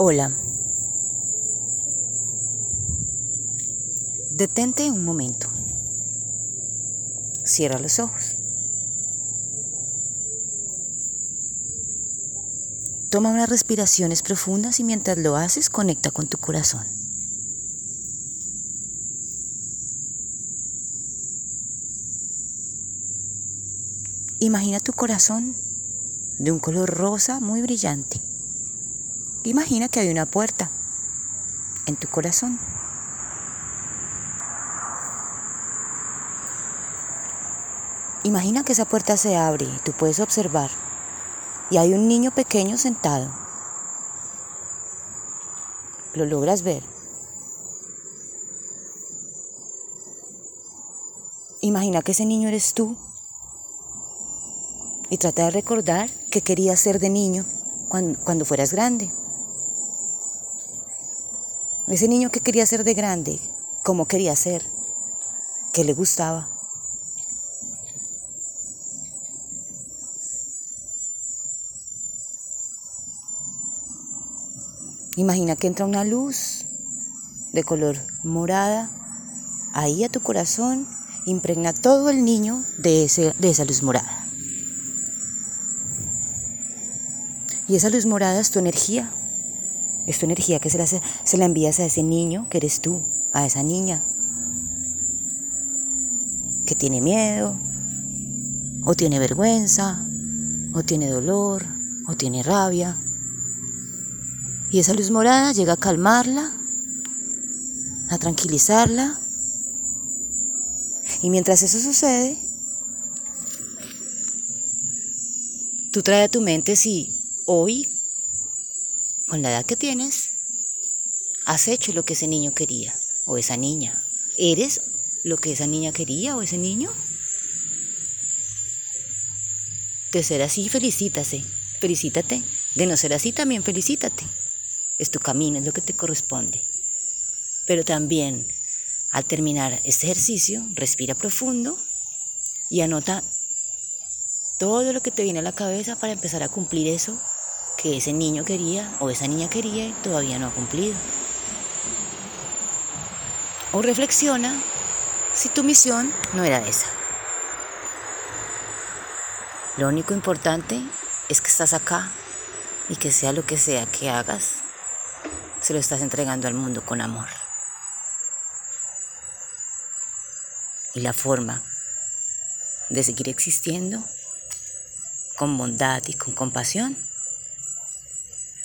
Hola. Detente un momento. Cierra los ojos. Toma unas respiraciones profundas y mientras lo haces conecta con tu corazón. Imagina tu corazón de un color rosa muy brillante. Imagina que hay una puerta en tu corazón. Imagina que esa puerta se abre y tú puedes observar y hay un niño pequeño sentado. ¿Lo logras ver? Imagina que ese niño eres tú y trata de recordar qué querías ser de niño cuando, cuando fueras grande. Ese niño que quería ser de grande, cómo quería ser, qué le gustaba. Imagina que entra una luz de color morada ahí a tu corazón, impregna todo el niño de esa luz morada. Y esa luz morada es tu energía. Es tu energía que se la, se la envías a ese niño que eres tú, a esa niña que tiene miedo, o tiene vergüenza, o tiene dolor, o tiene rabia. Y esa luz morada llega a calmarla, a tranquilizarla. Y mientras eso sucede, tú traes a tu mente si hoy, con la edad que tienes, has hecho lo que ese niño quería o esa niña. ¿Eres lo que esa niña quería o ese niño? De ser así, felicítase, felicítate. De no ser así, también felicítate. Es tu camino, es lo que te corresponde. Pero también, al terminar este ejercicio, respira profundo y anota todo lo que te viene a la cabeza para empezar a cumplir eso que ese niño quería o esa niña quería y todavía no ha cumplido. O reflexiona si tu misión no era esa. Lo único importante es que estás acá y que sea lo que sea que hagas, se lo estás entregando al mundo con amor. Y la forma de seguir existiendo con bondad y con compasión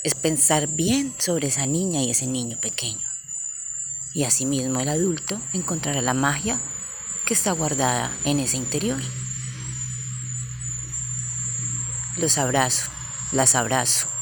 es pensar bien sobre esa niña y ese niño pequeño. Y asimismo el adulto encontrará la magia que está guardada en ese interior. Los abrazo, las abrazo